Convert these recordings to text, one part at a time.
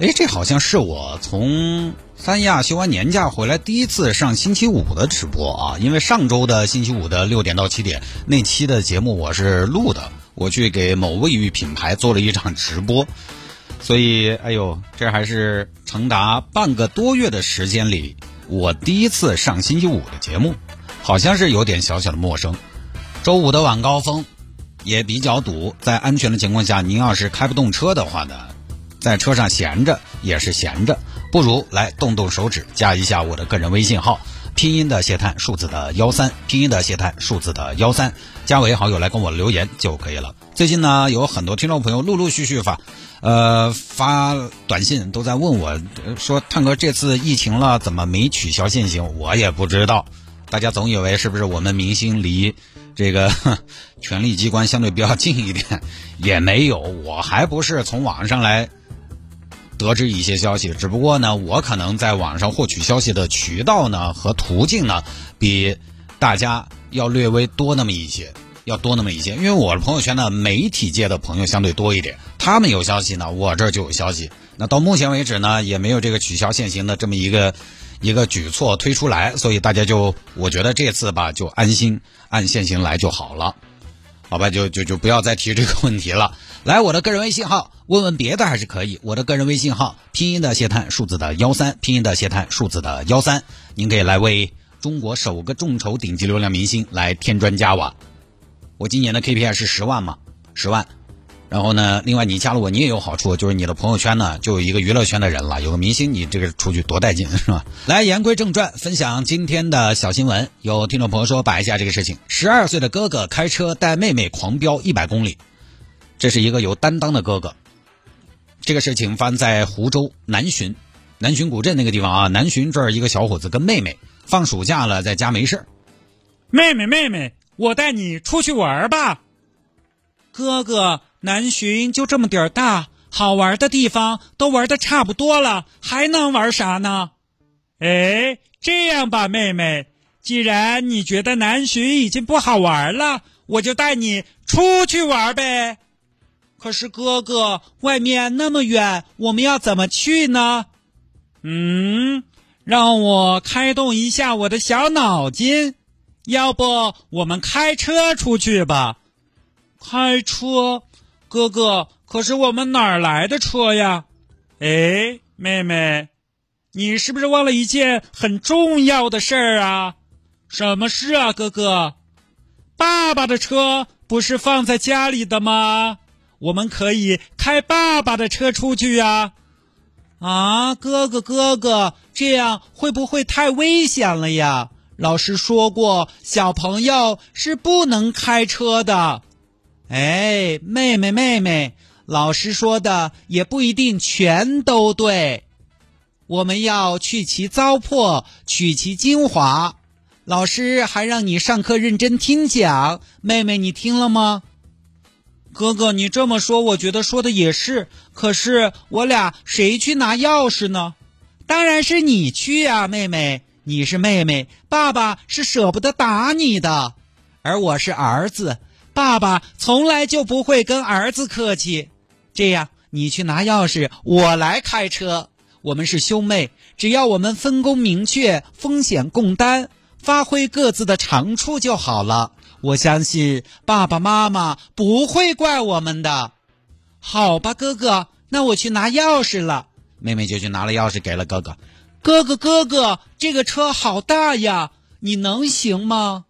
哎，这好像是我从三亚休完年假回来第一次上星期五的直播啊！因为上周的星期五的六点到七点那期的节目我是录的，我去给某卫浴品牌做了一场直播，所以哎呦，这还是长达半个多月的时间里。我第一次上星期五的节目，好像是有点小小的陌生。周五的晚高峰也比较堵，在安全的情况下，您要是开不动车的话呢，在车上闲着也是闲着，不如来动动手指加一下我的个人微信号，拼音的谢探，数字的幺三，拼音的谢探，数字的幺三，加为好友来跟我留言就可以了。最近呢，有很多听众朋友陆陆续续发。呃，发短信都在问我，说探哥这次疫情了，怎么没取消限行？我也不知道。大家总以为是不是我们明星离这个 权力机关相对比较近一点？也没有，我还不是从网上来得知一些消息。只不过呢，我可能在网上获取消息的渠道呢和途径呢，比大家要略微多那么一些。要多那么一些，因为我的朋友圈呢，媒体界的朋友相对多一点，他们有消息呢，我这就有消息。那到目前为止呢，也没有这个取消限行的这么一个一个举措推出来，所以大家就我觉得这次吧，就安心按限行来就好了，好吧？就就就不要再提这个问题了。来，我的个人微信号，问问别的还是可以。我的个人微信号，拼音的谢探，数字的幺三，拼音的谢探，数字的幺三，您可以来为中国首个众筹顶级流量明星来添砖加瓦。我今年的 KPI 是十万嘛，十万。然后呢，另外你加了我，你也有好处，就是你的朋友圈呢就有一个娱乐圈的人了，有个明星，你这个出去多带劲 是吧？来，言归正传，分享今天的小新闻。有听众朋友说摆一下这个事情：十二岁的哥哥开车带妹妹狂飙一百公里，这是一个有担当的哥哥。这个事情发生在湖州南浔，南浔古镇那个地方啊。南浔这儿一个小伙子跟妹妹放暑假了，在家没事妹妹，妹妹。我带你出去玩吧，哥哥。南浔就这么点儿大，好玩的地方都玩的差不多了，还能玩啥呢？哎，这样吧，妹妹，既然你觉得南浔已经不好玩了，我就带你出去玩呗。可是哥哥，外面那么远，我们要怎么去呢？嗯，让我开动一下我的小脑筋。要不我们开车出去吧？开车，哥哥，可是我们哪儿来的车呀？哎，妹妹，你是不是忘了一件很重要的事儿啊？什么事啊，哥哥？爸爸的车不是放在家里的吗？我们可以开爸爸的车出去呀。啊，哥哥，哥哥，这样会不会太危险了呀？老师说过，小朋友是不能开车的。哎，妹妹妹妹，老师说的也不一定全都对。我们要去其糟粕，取其精华。老师还让你上课认真听讲，妹妹你听了吗？哥哥，你这么说，我觉得说的也是。可是我俩谁去拿钥匙呢？当然是你去呀，妹妹。你是妹妹，爸爸是舍不得打你的，而我是儿子，爸爸从来就不会跟儿子客气。这样，你去拿钥匙，我来开车。我们是兄妹，只要我们分工明确，风险共担，发挥各自的长处就好了。我相信爸爸妈妈不会怪我们的。好吧，哥哥，那我去拿钥匙了。妹妹就去拿了钥匙，给了哥哥。哥哥，哥哥，这个车好大呀，你能行吗？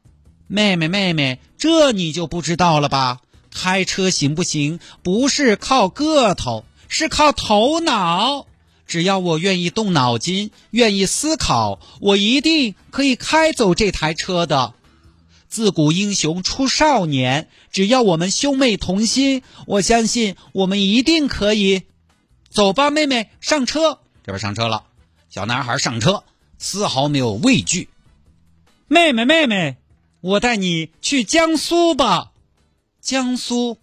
妹妹，妹妹，这你就不知道了吧？开车行不行，不是靠个头，是靠头脑。只要我愿意动脑筋，愿意思考，我一定可以开走这台车的。自古英雄出少年，只要我们兄妹同心，我相信我们一定可以。走吧，妹妹，上车。这边上车了，小男孩上车，丝毫没有畏惧。妹妹妹妹，我带你去江苏吧。江苏，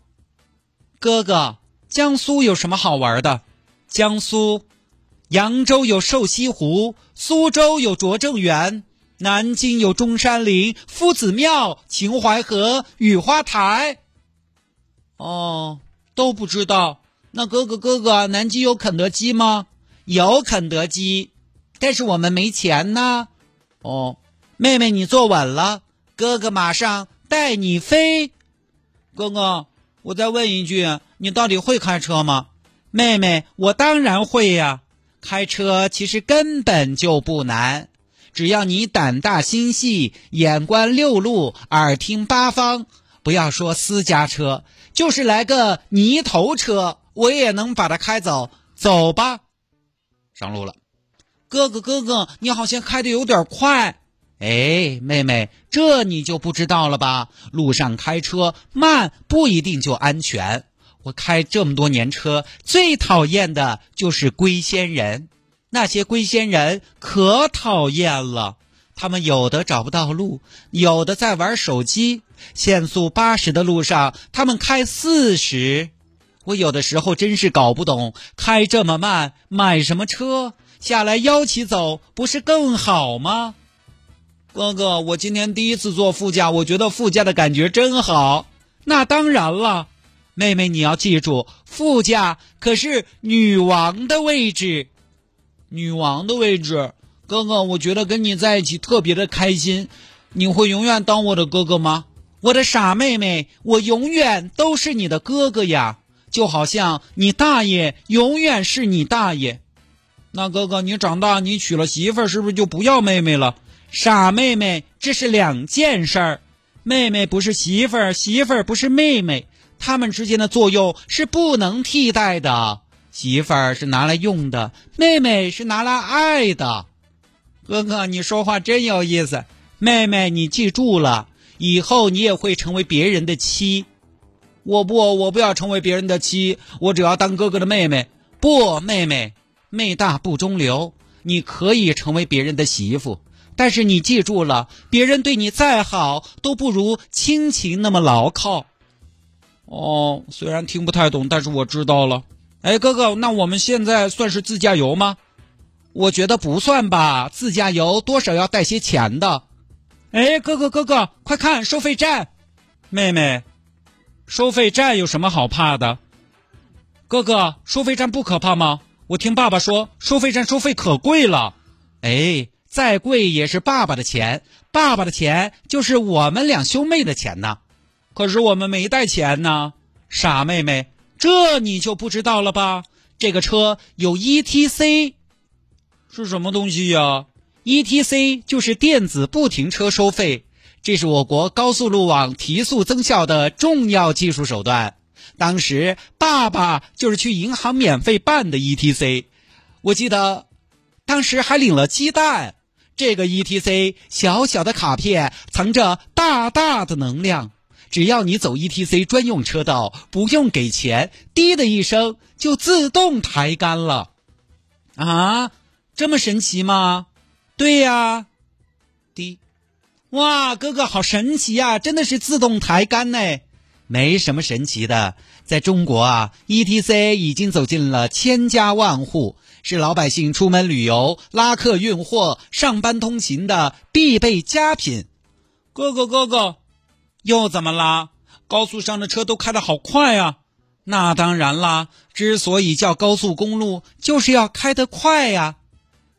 哥哥，江苏有什么好玩的？江苏，扬州有瘦西湖，苏州有拙政园，南京有中山陵、夫子庙、秦淮河、雨花台。哦，都不知道。那哥哥哥哥，南京有肯德基吗？有肯德基，但是我们没钱呢。哦，妹妹你坐稳了，哥哥马上带你飞。哥哥，我再问一句，你到底会开车吗？妹妹，我当然会呀。开车其实根本就不难，只要你胆大心细，眼观六路，耳听八方。不要说私家车，就是来个泥头车，我也能把它开走。走吧，上路了。哥哥，哥哥，你好像开的有点快。哎，妹妹，这你就不知道了吧？路上开车慢不一定就安全。我开这么多年车，最讨厌的就是龟仙人。那些龟仙人可讨厌了，他们有的找不到路，有的在玩手机。限速八十的路上，他们开四十。我有的时候真是搞不懂，开这么慢，买什么车？下来腰起走不是更好吗？哥哥，我今天第一次坐副驾，我觉得副驾的感觉真好。那当然了，妹妹你要记住，副驾可是女王的位置。女王的位置，哥哥，我觉得跟你在一起特别的开心。你会永远当我的哥哥吗？我的傻妹妹，我永远都是你的哥哥呀，就好像你大爷永远是你大爷。那哥哥，你长大你娶了媳妇儿，是不是就不要妹妹了？傻妹妹，这是两件事儿。妹妹不是媳妇儿，媳妇儿不是妹妹，他们之间的作用是不能替代的。媳妇儿是拿来用的，妹妹是拿来爱的。哥哥，你说话真有意思。妹妹，你记住了，以后你也会成为别人的妻。我不，我不要成为别人的妻，我只要当哥哥的妹妹。不，妹妹，妹大不中留，你可以成为别人的媳妇。但是你记住了，别人对你再好，都不如亲情那么牢靠。哦，虽然听不太懂，但是我知道了。哎，哥哥，那我们现在算是自驾游吗？我觉得不算吧，自驾游多少要带些钱的。哎，哥哥，哥哥，快看收费站！妹妹，收费站有什么好怕的？哥哥，收费站不可怕吗？我听爸爸说，收费站收费可贵了。哎。再贵也是爸爸的钱，爸爸的钱就是我们两兄妹的钱呢。可是我们没带钱呢，傻妹妹，这你就不知道了吧？这个车有 E T C，是什么东西呀？E T C 就是电子不停车收费，这是我国高速路网提速增效的重要技术手段。当时爸爸就是去银行免费办的 E T C，我记得当时还领了鸡蛋。这个 E T C 小小的卡片藏着大大的能量，只要你走 E T C 专用车道，不用给钱，滴的一声就自动抬杆了。啊，这么神奇吗？对呀，滴，哇，哥哥好神奇呀，真的是自动抬杆呢。没什么神奇的，在中国啊，E T C 已经走进了千家万户。是老百姓出门旅游、拉客运货、上班通勤的必备佳品。哥哥，哥哥，又怎么啦？高速上的车都开得好快啊！那当然啦，之所以叫高速公路，就是要开得快呀。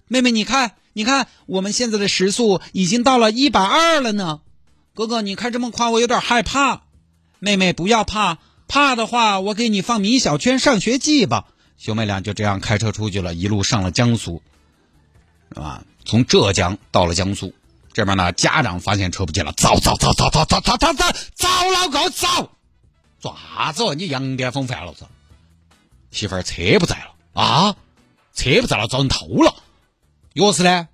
妹妹，你看，你看，我们现在的时速已经到了一百二了呢。哥哥，你开这么快，我有点害怕。妹妹，不要怕，怕的话，我给你放《米小圈上学记》吧。兄妹俩就这样开车出去了，一路上了江苏，是吧？从浙江到了江苏，这边呢，家长发现车不见了，走走走走走走走走走，走老够走！做啥子？你羊癫疯犯了是？媳妇儿车不在了啊？车不在了，遭人偷了。钥匙呢？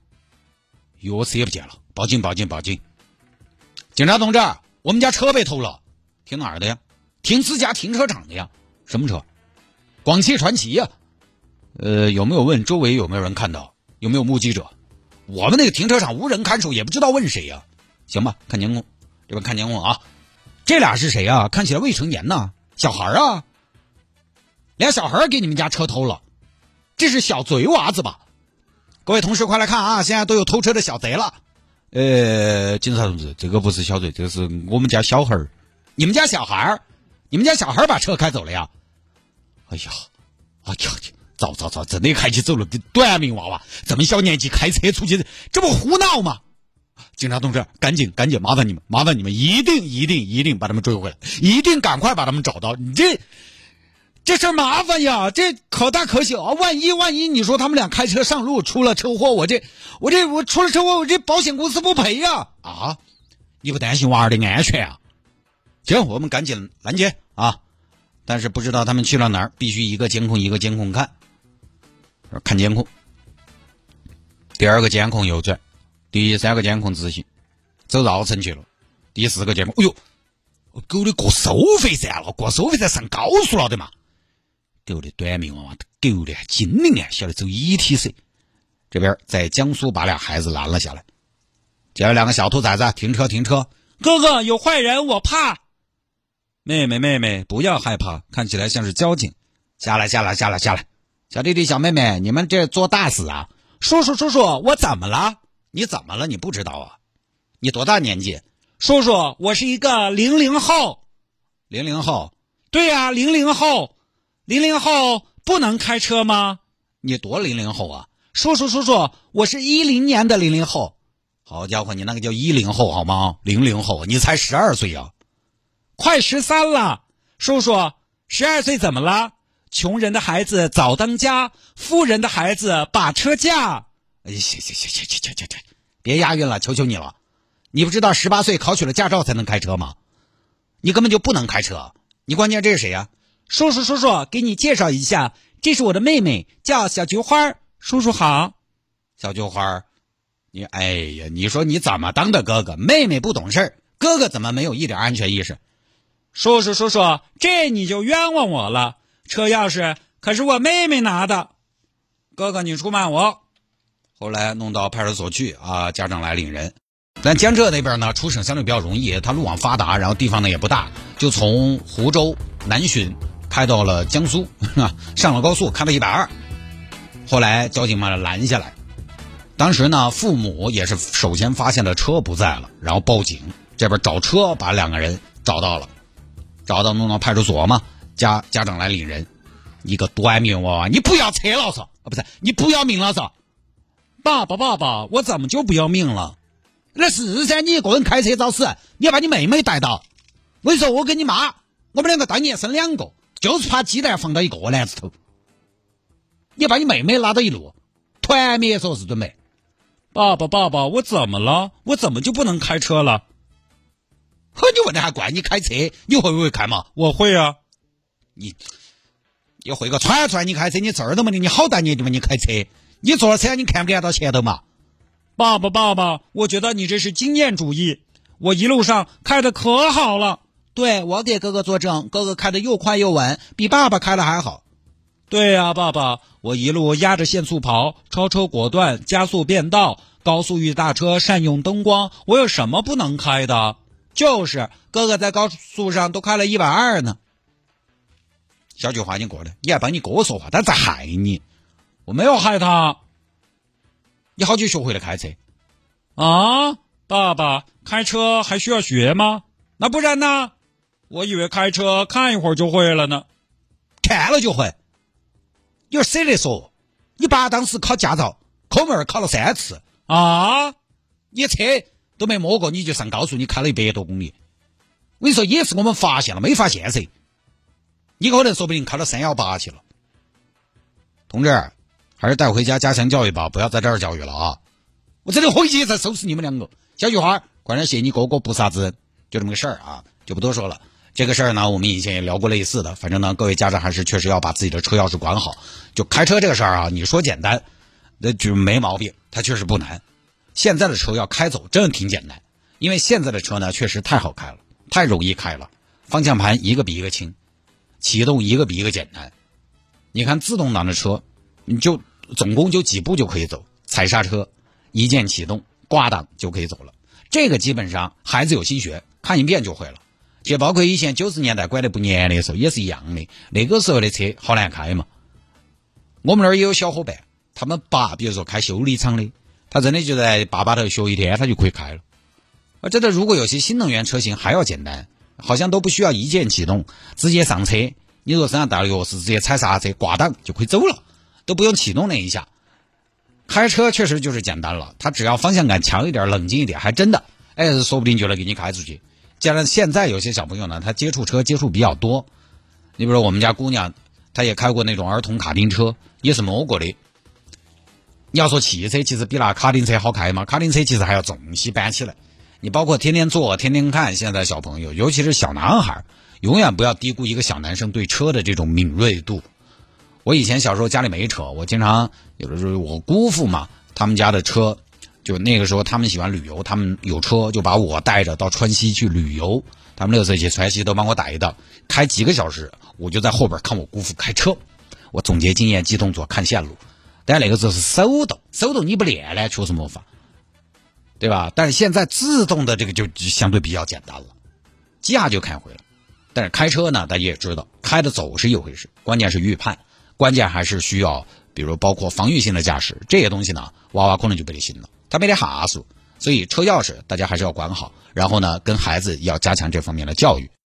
钥匙也不见了，报警报警报警！警察同志，我们家车被偷了，停哪儿的呀？停自家停车场的呀？什么车？广汽传祺呀，呃，有没有问周围有没有人看到？有没有目击者？我们那个停车场无人看守，也不知道问谁呀、行吧，看监控，这边看监控啊。这俩是谁啊？看起来未成年呐，小孩啊，俩小孩给你们家车偷了，这是小贼娃子吧？各位同事，快来看啊！现在都有偷车的小贼了。呃，警察同志，这个不是小贼，这个是我们家小孩儿。你们家小孩儿？你们家小孩儿把车开走了呀？哎呀，哎呀，糟糟糟，真的开起走了，短命娃娃，这么小年纪开车出去，这不胡闹吗？警察同志，赶紧赶紧，麻烦你们，麻烦你们，一定一定一定把他们追回来，一定赶快把他们找到。你这这事儿麻烦呀，这可大可小！万一万一你说他们俩开车上路出了车祸，我这我这我出了车祸，我这保险公司不赔呀！啊，你不担心娃儿的安全啊？行，我们赶紧拦截啊！但是不知道他们去了哪儿，必须一个监控一个监控看，看监控。第二个监控右转，第三个监控直行，走绕城去了。第四个监控，哎呦，狗的过收费站了，过收费站上高速了的嘛。狗的短命娃娃，狗的精灵啊，晓得走 ETC。这边在江苏把俩孩子拦了下来，接了两个小兔崽子，停车停车。哥哥有坏人，我怕。妹妹妹妹，不要害怕，看起来像是交警。下来下来下来下来，小弟弟小妹妹，你们这做大事啊！叔叔叔叔，我怎么了？你怎么了？你不知道啊？你多大年纪？叔叔，我是一个零零后。零零后？对呀、零零后。零零后不能开车吗？你多零零后啊？叔叔叔叔，我是一零年的零零后。好家伙，你那个叫一零后好吗？零零后，你才十二岁呀、快十三了，叔叔，十二岁怎么了？穷人的孩子早当家富人的孩子把车驾。哎行行行行行行行行别押韵了求求你了。你不知道十八岁考取了驾照才能开车吗？你根本就不能开车。你关键这是谁呀？叔叔叔叔给你介绍一下这是我的妹妹叫小菊花叔叔好。小菊花你哎呀你说你怎么当的哥哥？妹妹不懂事哥哥怎么没有一点安全意识？叔叔叔叔这你就冤枉我了。车钥匙可是我妹妹拿的。哥哥，你出卖我。后来弄到派出所去啊，家长来领人。但江浙那边呢，出省相对比较容易，它路网发达，然后地方呢也不大，就从湖州南浔开到了江苏，上了高速，开到一百二。后来交警把他拦下来，当时呢，父母也是首先发现了车不在了，然后报警，这边找车把两个人找到了，找到弄到派出所嘛，家家长来领人，一个短命娃娃，你不要车了嗦，啊不是，你不要命了嗦，爸爸爸爸，我怎么就不要命了？那是噻，你一个人开车找死，你要把你妹妹带到。我跟你说，我跟你妈，我们两个当年生两个，就是怕鸡蛋放到一个篮子头。你把你妹妹拉到一路，团灭说是准备。爸爸爸爸，我怎么了？我怎么就不能开车了？呵，你问的还怪你开车，你会不会开嘛？我会啊。你你会个串串，你开车你字儿都没得，你好大年纪嘛你开车，你坐了车你看不看到前头嘛？爸爸爸爸，我觉得你这是经验主义。我一路上开的可好了。对，我给哥哥作证，哥哥开的又快又稳，比爸爸开的还好。对呀、爸爸，我一路压着限速跑，超车果断，加速变道，高速遇大车善用灯光，我有什么不能开的？就是哥哥在高速上都开了一百二呢。小菊花，你过来，你还帮你哥说话，他在害你。我没有害他你好久学会了开车？啊！爸爸，开车还需要学吗？那不然呢？我以为开车看一会儿就会了呢。看了就会。你要舍得说，你爸当时考驾照，科目二考了三次，啊！你车都没摸过，你就上高速，你开了一百多公里。我跟你说，也是我们发现了，没发现噻。你可能说不定开到三幺八去了。同志，还是带回家加强教育吧，不要在这儿教育了啊！我这里回去再收拾你们两个。小菊花，快点谢你哥哥不杀之恩，就这么个事儿啊，就不多说了。这个事儿呢，我们以前也聊过类似的，反正呢，各位家长还是确实要把自己的车钥匙管好。就开车这个事儿啊，你说简单，那就没毛病，它确实不难。现在的车要开走，真的挺简单，因为现在的车呢，确实太好开了，太容易开了，方向盘一个比一个轻，启动一个比一个简单。你看自动挡的车，你就总共就几步就可以走，踩刹车，一键启动，挂档就可以走了。这个基本上孩子有心学，看一遍就会了。就包括以前九十年代拐得不严的时候也是一样的，那个时候的车好难开嘛。我们那儿也有小伙伴，他们爸比如说开修理厂的，他真的就在坝坝头学一天，他就可以开了。而真的，如果有些新能源车型还要简单，好像都不需要一键启动，直接上车。你如果身上带了钥匙，直接踩刹车挂档就可以走了，都不用启动那一下。开车确实就是简单了，他只要方向感强一点，冷静一点，还真的，哎，说不定就能给你开出去。加上现在有些小朋友呢，他接触车接触比较多，你比如说我们家姑娘，她也开过那种儿童卡丁车，也是摸过的。你要说汽车其实比那卡丁车好开嘛？卡丁车其实还要重些搬起来。你包括天天坐、天天看，现在小朋友，尤其是小男孩，永远不要低估一个小男生对车的这种敏锐度。我以前小时候家里没车，我经常有的时候我姑父嘛，他们家的车，就那个时候他们喜欢旅游，他们有车就把我带着到川西去旅游。他们那个时候去川西都帮我打一道，开几个小时，我就在后边看我姑父开车，我总结经验、记动作、看线路。但那个时候是手动，手动你不练呢，确实没法。对吧？但是现在自动的这个就相对比较简单了，驾就开回了。但是开车呢，大家也知道，开的走是一回事，关键是预判，关键还是需要，比如包括防御性的驾驶这些东西呢，娃娃可能就不得行了，他没得哈数。所以车钥匙大家还是要管好，然后呢，跟孩子要加强这方面的教育。